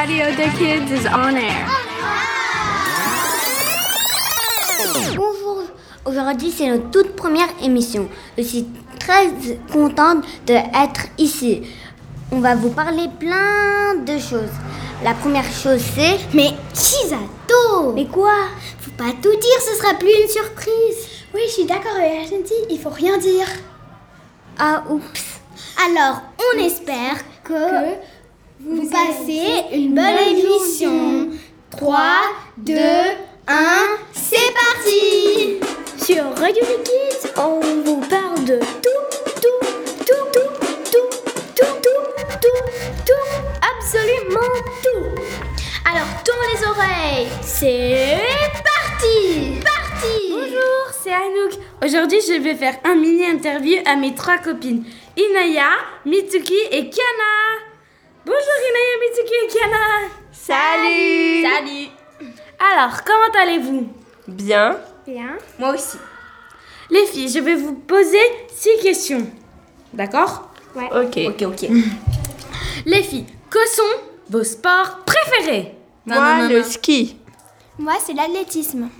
Radio the Kids is on air. Bonjour, aujourd'hui c'est notre toute première émission. Je suis très contente d'être ici. On va vous parler plein de choses. La première chose c'est... Mais Chisato Mais quoi? Faut pas tout dire, ce sera plus une surprise. Oui, je suis d'accord avec Argentine, il faut rien dire. Ah oups. Alors, on espère que, vous, passez une bonne émission. 3, 2, 1, c'est parti Sur Radio Kids, on vous parle de tout, tout, tout, tout, tout, tout, tout, tout, tout, absolument tout. Alors, tourne les oreilles, c'est parti Parti Bonjour, c'est Anouk. Aujourd'hui, je vais faire un mini interview à mes trois copines, Inaya, Mitsuki et Kiana. Bonjour Inaya, Mitsuki et Kiana. Salut Salut. Alors, comment allez-vous? Bien. Bien. Moi aussi. Les filles, je vais vous poser six questions. D'accord? Ok. Ok, ok. Les filles, que sont vos sports préférés? Moi, le ski. Moi, c'est l'athlétisme.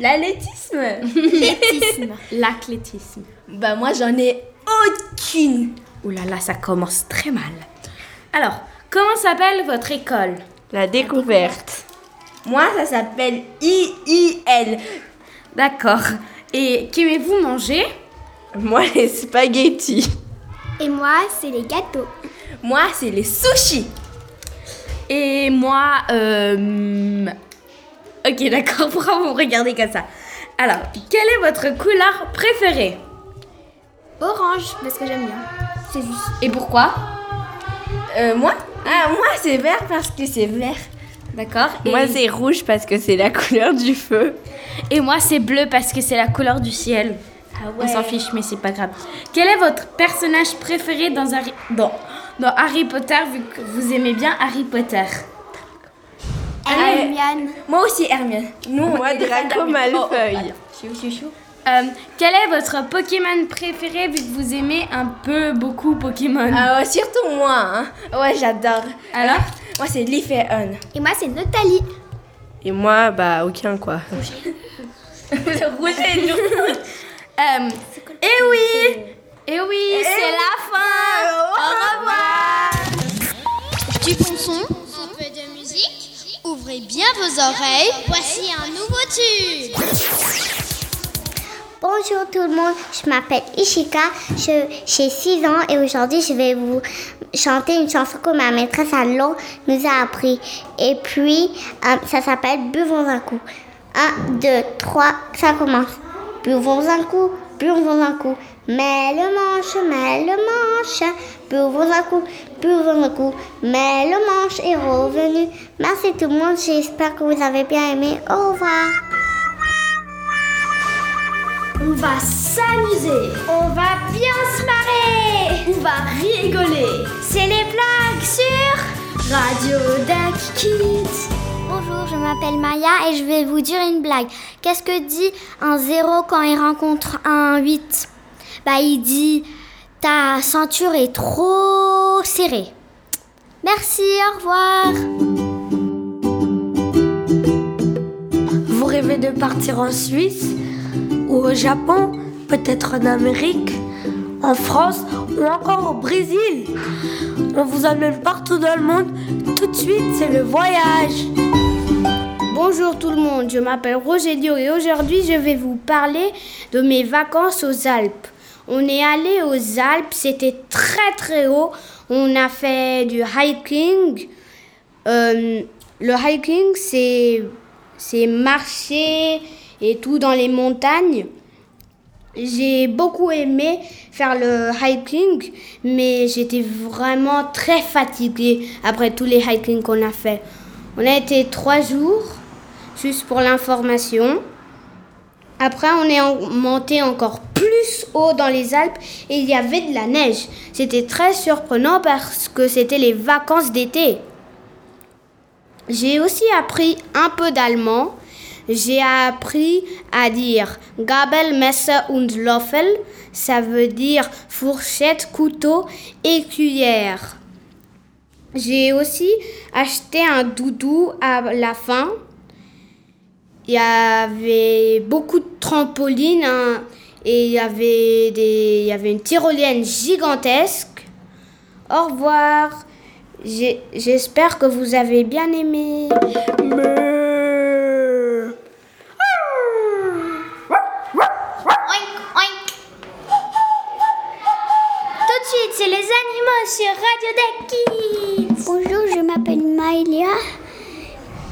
L'athlétisme? L'athlétisme. L'athlétisme. Bah moi, j'en ai aucune. Ouh là là, ça commence très mal. Alors, comment s'appelle votre école? La découverte. Moi, ça s'appelle IIL. D'accord. Et qu'aimez-vous manger? Moi, les spaghettis. Et moi, c'est les gâteaux. Moi, c'est les sushis. Et moi, euh... Ok, d'accord, pourquoi vous me regardez comme ça? Alors, quelle est votre couleur préférée? Orange, parce que j'aime bien. C'est juste. Et pourquoi? Euh, moi Ah, moi, c'est vert parce que c'est vert. D'accord? Et... Moi, c'est rouge parce que c'est la couleur du feu. Et moi, c'est bleu parce que c'est la couleur du ciel. Ah On s'en fiche, mais c'est pas grave. Quel est votre personnage préféré dans Harry... Dans... dans Harry Potter, vu que vous aimez bien Harry Potter? Hermione. Moi aussi, Hermione. Nous, moi, Draco Malfoy. Euh, quel est votre Pokémon préféré vu que vous aimez un peu beaucoup Pokémon? Ah ouais, surtout moi. Hein. Ouais, j'adore. Alors? Moi, c'est Leaf et Un. Et moi, c'est Nathalie. Et moi, bah, aucun quoi. Rouge et nous. Euh, et oui Et oui, c'est la fin Au revoir Du bon son, un peu de musique. Ouvrez bien vos oreilles. Voici un nouveau tube. Bonjour tout le monde, je m'appelle Ishika, j'ai 6 ans et aujourd'hui je vais vous chanter une chanson que ma maîtresse à nous a appris. Et puis euh, ça s'appelle Buvons un coup. 1, 2, 3, ça commence. Buvons un coup, buvons un coup. Mets le manche, mets le manche. Buvons un coup, buvons un coup. Mais le manche est revenu. Merci tout le monde, j'espère que vous avez bien aimé. Au revoir. On va s'amuser. On va bien se marrer. On va rigoler. C'est les blagues sur Radio Duck Kids. Bonjour, je m'appelle Maya et je vais vous dire une blague. Qu'est-ce que dit un 0 quand il rencontre un 8 Bah il dit ta ceinture est trop serrée. Merci, au revoir. Vous rêvez de partir en Suisse? Au Japon, peut-être en Amérique, en France ou encore au Brésil On vous emmène partout dans le monde. Tout de suite, c'est le voyage. Bonjour tout le monde, je m'appelle Rogelio et aujourd'hui je vais vous parler de mes vacances aux Alpes. On est allé aux Alpes, c'était très très haut. On a fait du hiking. Euh, le hiking, c'est marcher et tout dans les montagnes. J'ai beaucoup aimé faire le hiking, mais j'étais vraiment très fatiguée après tous les hikings qu'on a fait. On a été trois jours, juste pour l'information. Après, on est monté encore plus haut dans les Alpes et il y avait de la neige. C'était très surprenant parce que c'était les vacances d'été. J'ai aussi appris un peu d'allemand. J'ai appris à dire Gabel, Messer und Löffel. Ça veut dire fourchette, couteau et cuillère. J'ai aussi acheté un doudou à la fin. Il y avait beaucoup de trampolines hein, et il y, avait des, il y avait une tyrolienne gigantesque. Au revoir. J'espère que vous avez bien aimé les animaux sur Radio Bonjour, je m'appelle Maëlia.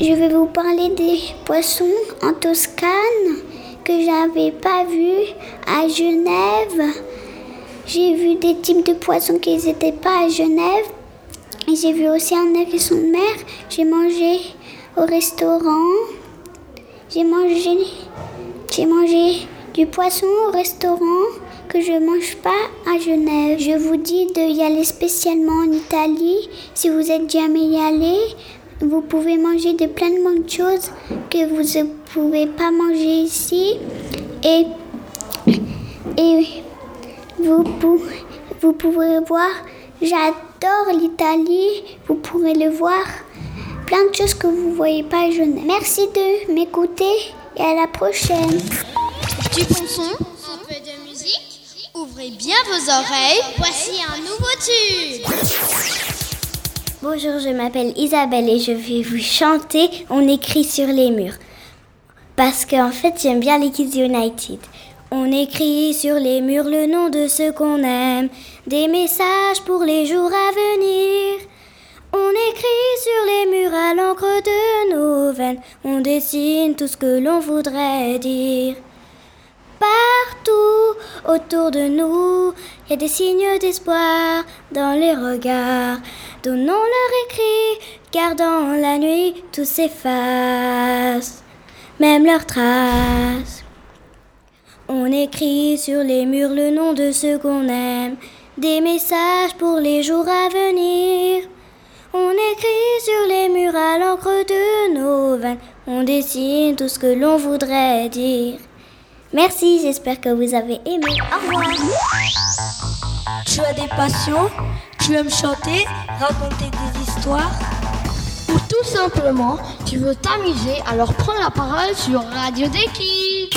Je vais vous parler des poissons en Toscane que j'avais pas vus à Genève. J'ai vu des types de poissons qui n'étaient pas à Genève. J'ai vu aussi un hérisson de mer. J'ai mangé au restaurant. J'ai mangé du poisson au restaurant que je mange pas à Genève. Je vous dis de y aller spécialement en Italie. Si vous êtes jamais y allé, vous pouvez manger de plein de choses que vous ne pouvez pas manger ici. Et, et vous, vous pouvez voir, j'adore l'Italie. Vous pourrez le voir. Plein de choses que vous ne voyez pas à Genève. Merci de m'écouter et à la prochaine. Du bon vos oreilles, voici un nouveau tube. Bonjour, je m'appelle Isabelle et je vais vous chanter On écrit sur les murs. Parce qu'en fait, j'aime bien les Kids United. On écrit sur les murs le nom de ceux qu'on aime, des messages pour les jours à venir. On écrit sur les murs à l'encre de nos veines, on dessine tout ce que l'on voudrait dire. Partout autour de nous, il y a des signes d'espoir dans les regards. Donnons leur écrit, car dans la nuit tout s'efface, même leurs traces. On écrit sur les murs le nom de ceux qu'on aime, des messages pour les jours à venir. On écrit sur les murs à l'encre de nos veines, on dessine tout ce que l'on voudrait dire. Merci, j'espère que vous avez aimé. Au revoir. Tu as des passions Tu aimes chanter Raconter des histoires Ou tout simplement, tu veux t'amuser, alors prends la parole sur Radio Deki.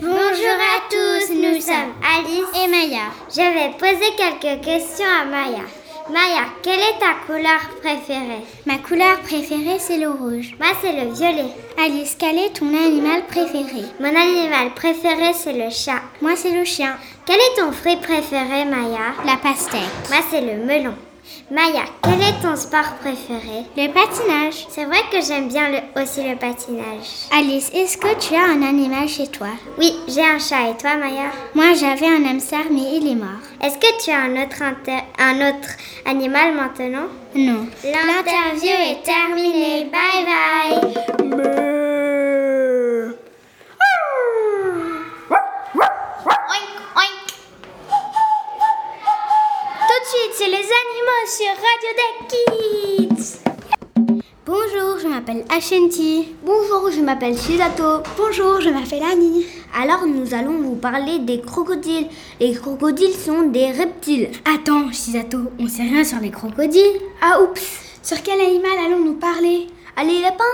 Bonjour à tous, nous sommes Alice et Maya. Je vais poser quelques questions à Maya. Maya, quelle est ta couleur préférée? Ma couleur préférée, c'est le rouge. Moi, c'est le violet. Alice, quel est ton animal préféré? Mon animal préféré, c'est le chat. Moi, c'est le chien. Quel est ton fruit préféré, Maya? La pastèque. Moi, c'est le melon. Maya, quel est ton sport préféré? Le patinage. C'est vrai que j'aime bien aussi le patinage. Alice, est-ce que tu as un animal chez toi? Oui, j'ai un chat. Et toi, Maya? Moi, j'avais un hamster, mais il est mort. Est-ce que tu as un autre, un autre animal maintenant? Non. L'interview est terminée. Bye bye. c'est les animaux sur Radio Kids. Bonjour, je m'appelle Ashanti. Bonjour, je m'appelle Shizato. Bonjour, je m'appelle Annie. Alors nous allons vous parler des crocodiles. Les crocodiles sont des reptiles. Attends, Shizato, on sait rien sur les crocodiles. Ah oups, sur quel animal allons-nous parler? Allez, lapins?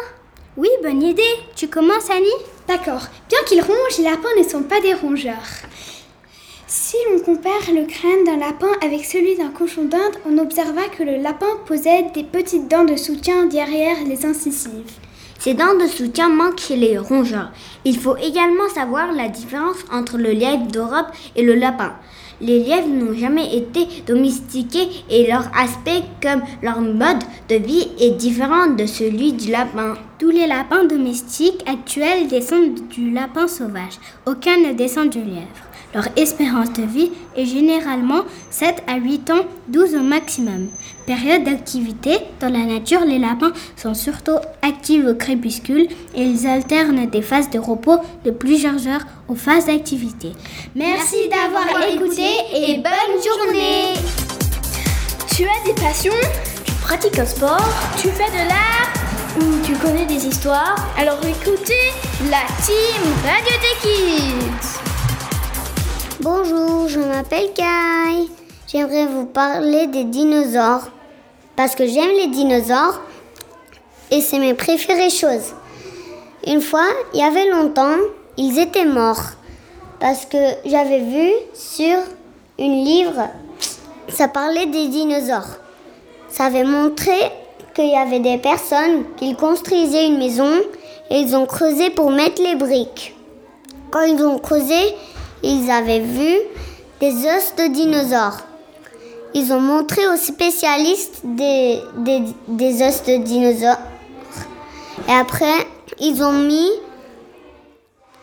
Oui, bonne idée. Tu commences, Annie D'accord. Bien qu'ils rongent, les lapins ne sont pas des rongeurs. Si l'on compare le crâne d'un lapin avec celui d'un cochon d'Inde, on observa que le lapin possède des petites dents de soutien derrière les incisives. Ces dents de soutien manquent chez les rongeurs. Il faut également savoir la différence entre le lièvre d'Europe et le lapin. Les lièvres n'ont jamais été domestiqués et leur aspect comme leur mode de vie est différent de celui du lapin. Tous les lapins domestiques actuels descendent du lapin sauvage. Aucun ne descend du lièvre. Leur espérance de vie est généralement 7 à 8 ans, 12 au maximum. Période d'activité, dans la nature, les lapins sont surtout actifs au crépuscule et ils alternent des phases de repos de plusieurs heures aux phases d'activité. Merci d'avoir écouté et bonne journée. Tu as des passions? Tu pratiques un sport? Tu fais de l'art? Ou tu connais des histoires? Alors écoutez la team Radio Kids. Bonjour, je m'appelle Kai. J'aimerais vous parler des dinosaures. parce que j'aime les dinosaures et c'est mes préférées choses. Une fois, il y avait longtemps, ils étaient morts parce que j'avais vu sur une livre, ça parlait des dinosaures. Ça avait montré qu'il y avait des personnes qui construisaient une maison et ils ont creusé pour mettre les briques. Quand ils ont creusé, ils avaient vu des os de dinosaures. Ils ont montré aux spécialistes des, des, os de dinosaures. Et après, ils ont mis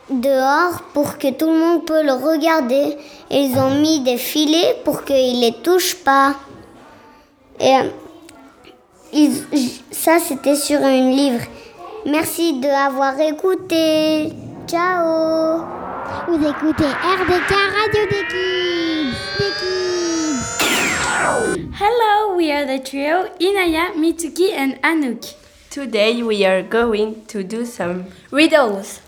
dehors pour que tout le monde peut le regarder. Et ils ont mis des filets pour qu'ils les touchent pas. Et ça, c'était sur un livre. Merci de avoir écouté. Ciao. Vous écoutez RDK Radio des Kids. Des Kids. Hello, we are the trio Inaya, Mitsuki, and Anouk. Today we are going to do some riddles.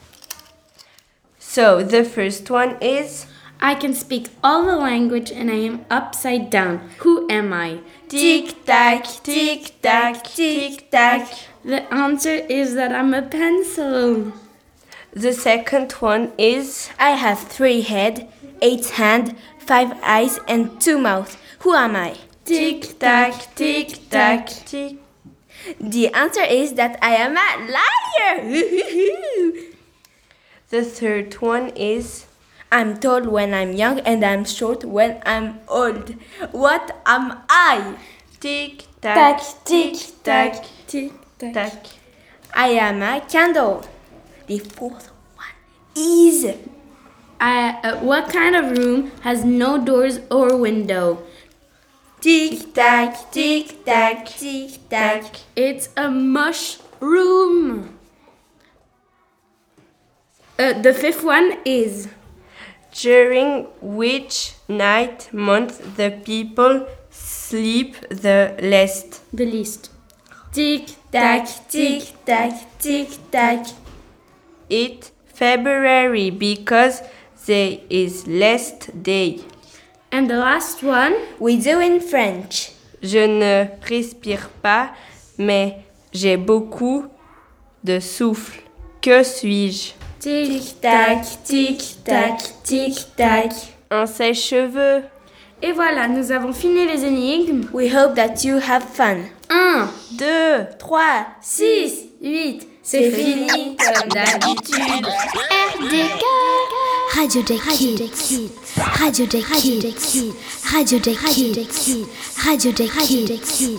So the first one is I can speak all the language and I am upside down. Who am I? tic tac, tic tac, tic tac. The answer is that I'm a pencil. The second one is I have three head, eight hand, five eyes, and two mouth. Who am I? Tic tac, tic tac, tic. The answer is that I am a liar. the third one is I'm tall when I'm young and I'm short when I'm old. What am I? Tic tac, tic tac, tic tac. I am a candle. The fourth one is Uh, what kind of room has no doors or window? tic tac, tic tac, tic tac. It's a mushroom. Uh, the fifth one is During which night month the people sleep the least? the least. Tick Tac, tic tac, tic tac. It February because there is last day. And the last one, We do in French. Je ne respire pas, mais j'ai beaucoup de souffle. Que suis-je? tic tac, tic tac, tic tac. Un sèche-cheveux. Et voilà, nous avons fini les énigmes. We hope that you have fun. 1, 2, 3, 6, 8, c'est fini comme d'habitude. RDK. Radio des Kids. Radio des Kids. Radio des Kids. Radio des Kids.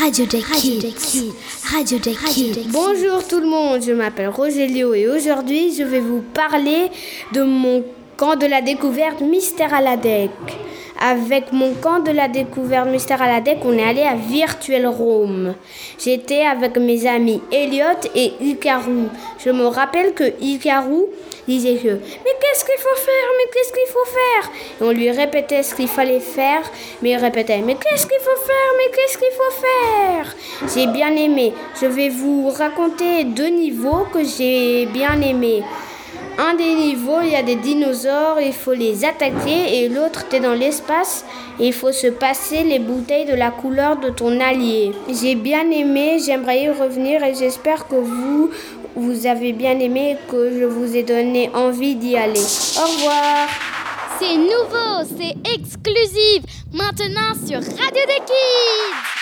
Radio des Kids. Radio des Kids. Bonjour tout le monde, je m'appelle Rogelio et aujourd'hui je vais vous parler de mon camp de la découverte Mystère à la Deck. Avec mon camp de la découverte Mystère à la Deck, on est allé à Virtual Rome. J'étais avec mes amis Elliot et Hikaru. Je me rappelle que Hikaru disait que Mais qu'est-ce qu'il faut faire? Mais qu'est-ce qu'il faut faire? On lui répétait ce qu'il fallait faire, mais il répétait Mais qu'est-ce qu'il faut faire? Mais qu'est-ce qu'il faut faire? J'ai bien aimé. Je vais vous raconter deux niveaux que j'ai bien aimés. Un des niveaux, il y a des dinosaures, il faut les attaquer, et l'autre, tu es dans l'espace, et il faut se passer les bouteilles de la couleur de ton allié. J'ai bien aimé, j'aimerais y revenir, et j'espère que vous, vous avez bien aimé, et que je vous ai donné envie d'y aller. Au revoir C'est nouveau, c'est exclusif. Maintenant sur Radio des Kids.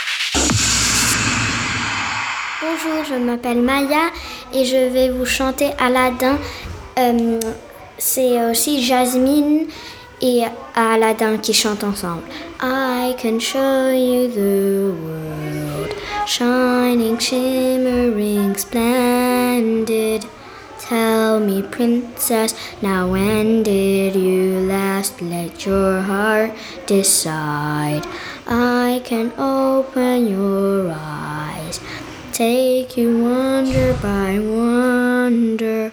Bonjour, je m'appelle Maya et je vais vous chanter Aladdin. Euh, c'est aussi Jasmine et Aladdin qui chantent ensemble. I can show you the world, shining, shimmering, splendid. Tell me, princess, now when did you last let your heart decide? I can open your eyes, take you wonder by wonder,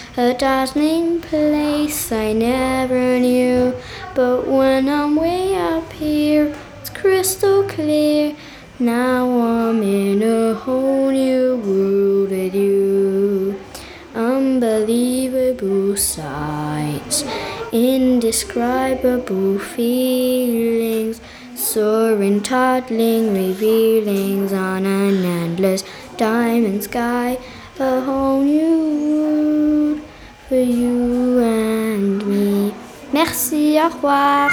a dazzling place I never knew. But when I'm way up here, it's crystal clear. Now I'm in a whole new world with you. Unbelievable sights, indescribable feelings, soaring, toddling, revealings on an endless diamond sky. A whole new world you and me. Merci, au revoir.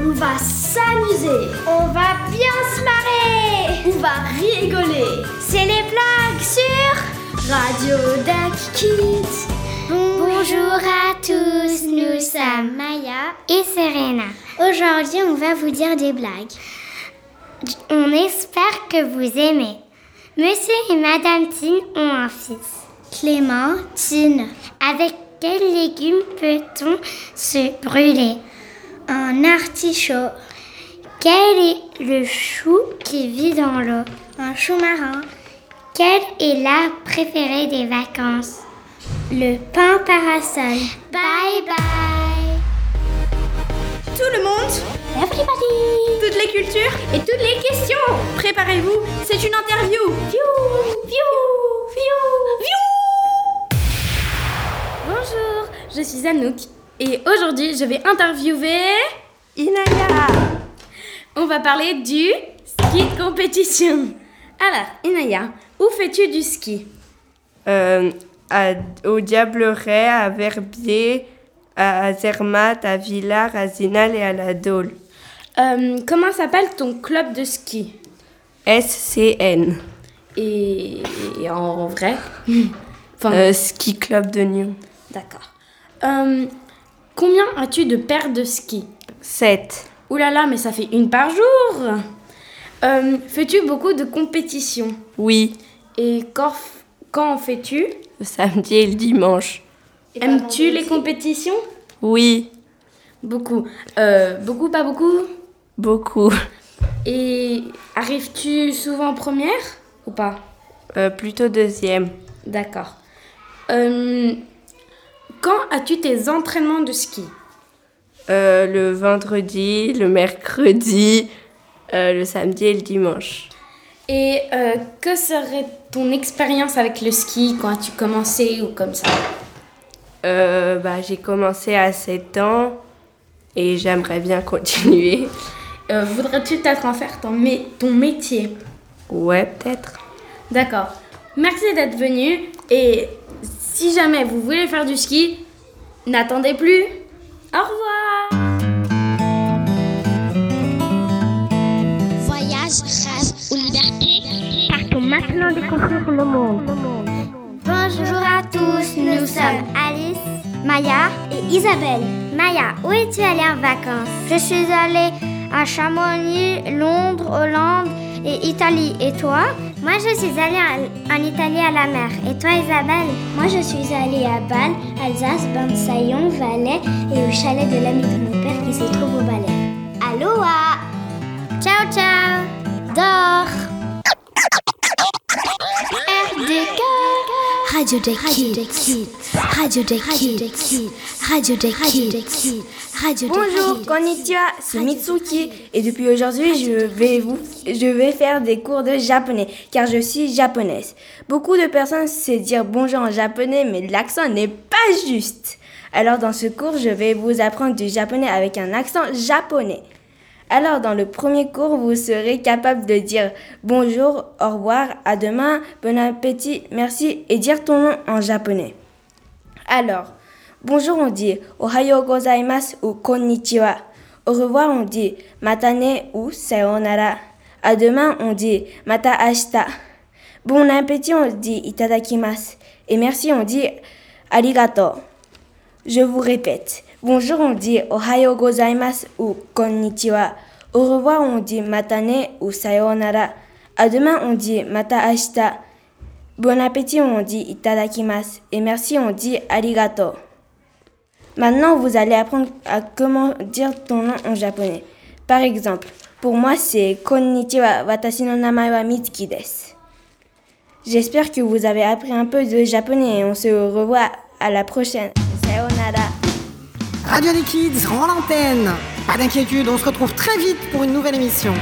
On va s'amuser. On va bien se marrer. On va rigoler. C'est les blagues sur Radio Duck Kids. Bonjour à tous, nous sommes Maya et Serena. Aujourd'hui, on va vous dire des blagues. On espère que vous aimez. Monsieur et Madame Tine ont un fils. Clément Tine. Avec quels légumes peut-on se brûler? Un artichaut. Quel est le chou qui vit dans l'eau? Un chou marin. Quel est l'arbre préféré des vacances? Le pain parasol. Bye bye Tout le monde. Everybody. Toutes les cultures. Et toutes les questions. Préparez-vous, c'est une interview. Viou Viou Viou Viou Bonjour, je suis Anouk et aujourd'hui je vais interviewer Inaya. On va parler du ski de compétition. Alors, Inaya, où fais-tu du ski? Euh, à- Au Diableret, à Verbier, à Zermatt, à Villars, à Zinal et à la Dole. Euh, Comment s'appelle ton club de ski? SCN. et, et en vrai? Enfin, Euh, ski Club de Nyon. d'accord. Euh, combien as-tu de paires de ski? 7. Ouh là là, mais ça fait une par jour Euh, Fais-tu beaucoup de compétitions? Oui, Et quand, quand en fais-tu? Le samedi et le dimanche. Aimes-tu les compétitions? Oui, Beaucoup. Euh, beaucoup, pas beaucoup? Beaucoup. Et arrives-tu souvent en première ou pas? Euh, plutôt deuxième. D'accord. Euh, quand as-tu tes entraînements de ski? Euh, le vendredi, le mercredi, euh, le samedi et le dimanche. Et euh, que serait ton expérience avec le ski quand as-tu commencé ou comme ça? Euh, bah, j'ai commencé à 7 ans et j'aimerais bien continuer. Euh, Voudrais-tu peut-être en faire ton, mé- ton métier? Ouais, peut-être. D'accord. Merci d'être venu. Et si jamais vous voulez faire du ski, n'attendez plus. Au revoir. Voyage, rêve ou liberté Partons maintenant découvrir le monde. Bonjour à tous, nous sommes Alice, Maya et Isabelle. Maya, où es-tu allée en vacances? Je suis allée à Chamonix, Londres, Hollande et Italie. Et toi? Moi, je suis allée en, Italie à la mer. Et toi, Isabelle? Moi, je suis allée à Bâle, Alsace, Bain-Saillon, Valais et au chalet de l'ami de mon père qui se trouve au Valais. Aloha Ciao, ciao Dors RDK Radio des Kids. Radio des Kids. Radio des Kids. Radio des Bonjour, konnichiwa, c'est Mitsuki et depuis aujourd'hui je vais vous je vais faire des cours de japonais car je suis japonaise. Beaucoup de personnes savent dire bonjour en japonais mais l'accent n'est pas juste. Alors dans ce cours, je vais vous apprendre du japonais avec un accent japonais. Alors dans le premier cours, vous serez capable de dire bonjour, au revoir, à demain, bon appétit, merci et dire ton nom en japonais. Alors, bonjour on dit Ohayo gozaimasu ou konnichiwa. Au revoir on dit matane ou sayonara. À demain on dit mata ashita. Bon appétit on dit itadakimasu. Et merci on dit arigato. Je vous répète. Bonjour on dit Ohayo gozaimasu ou konnichiwa. Au revoir on dit matane ou sayonara. À demain on dit mata ashita. Bon appétit, on dit itadakimasu. Et merci, on dit arigato. Maintenant, vous allez apprendre à comment dire ton nom en japonais. Par exemple, pour moi, c'est konnichiwa, watashi no namae wa Mitsuki desu. J'espère que vous avez appris un peu de japonais et on se revoit à la prochaine. Radio des Kids rend l'antenne. Pas d'inquiétude, on se retrouve très vite pour une nouvelle émission.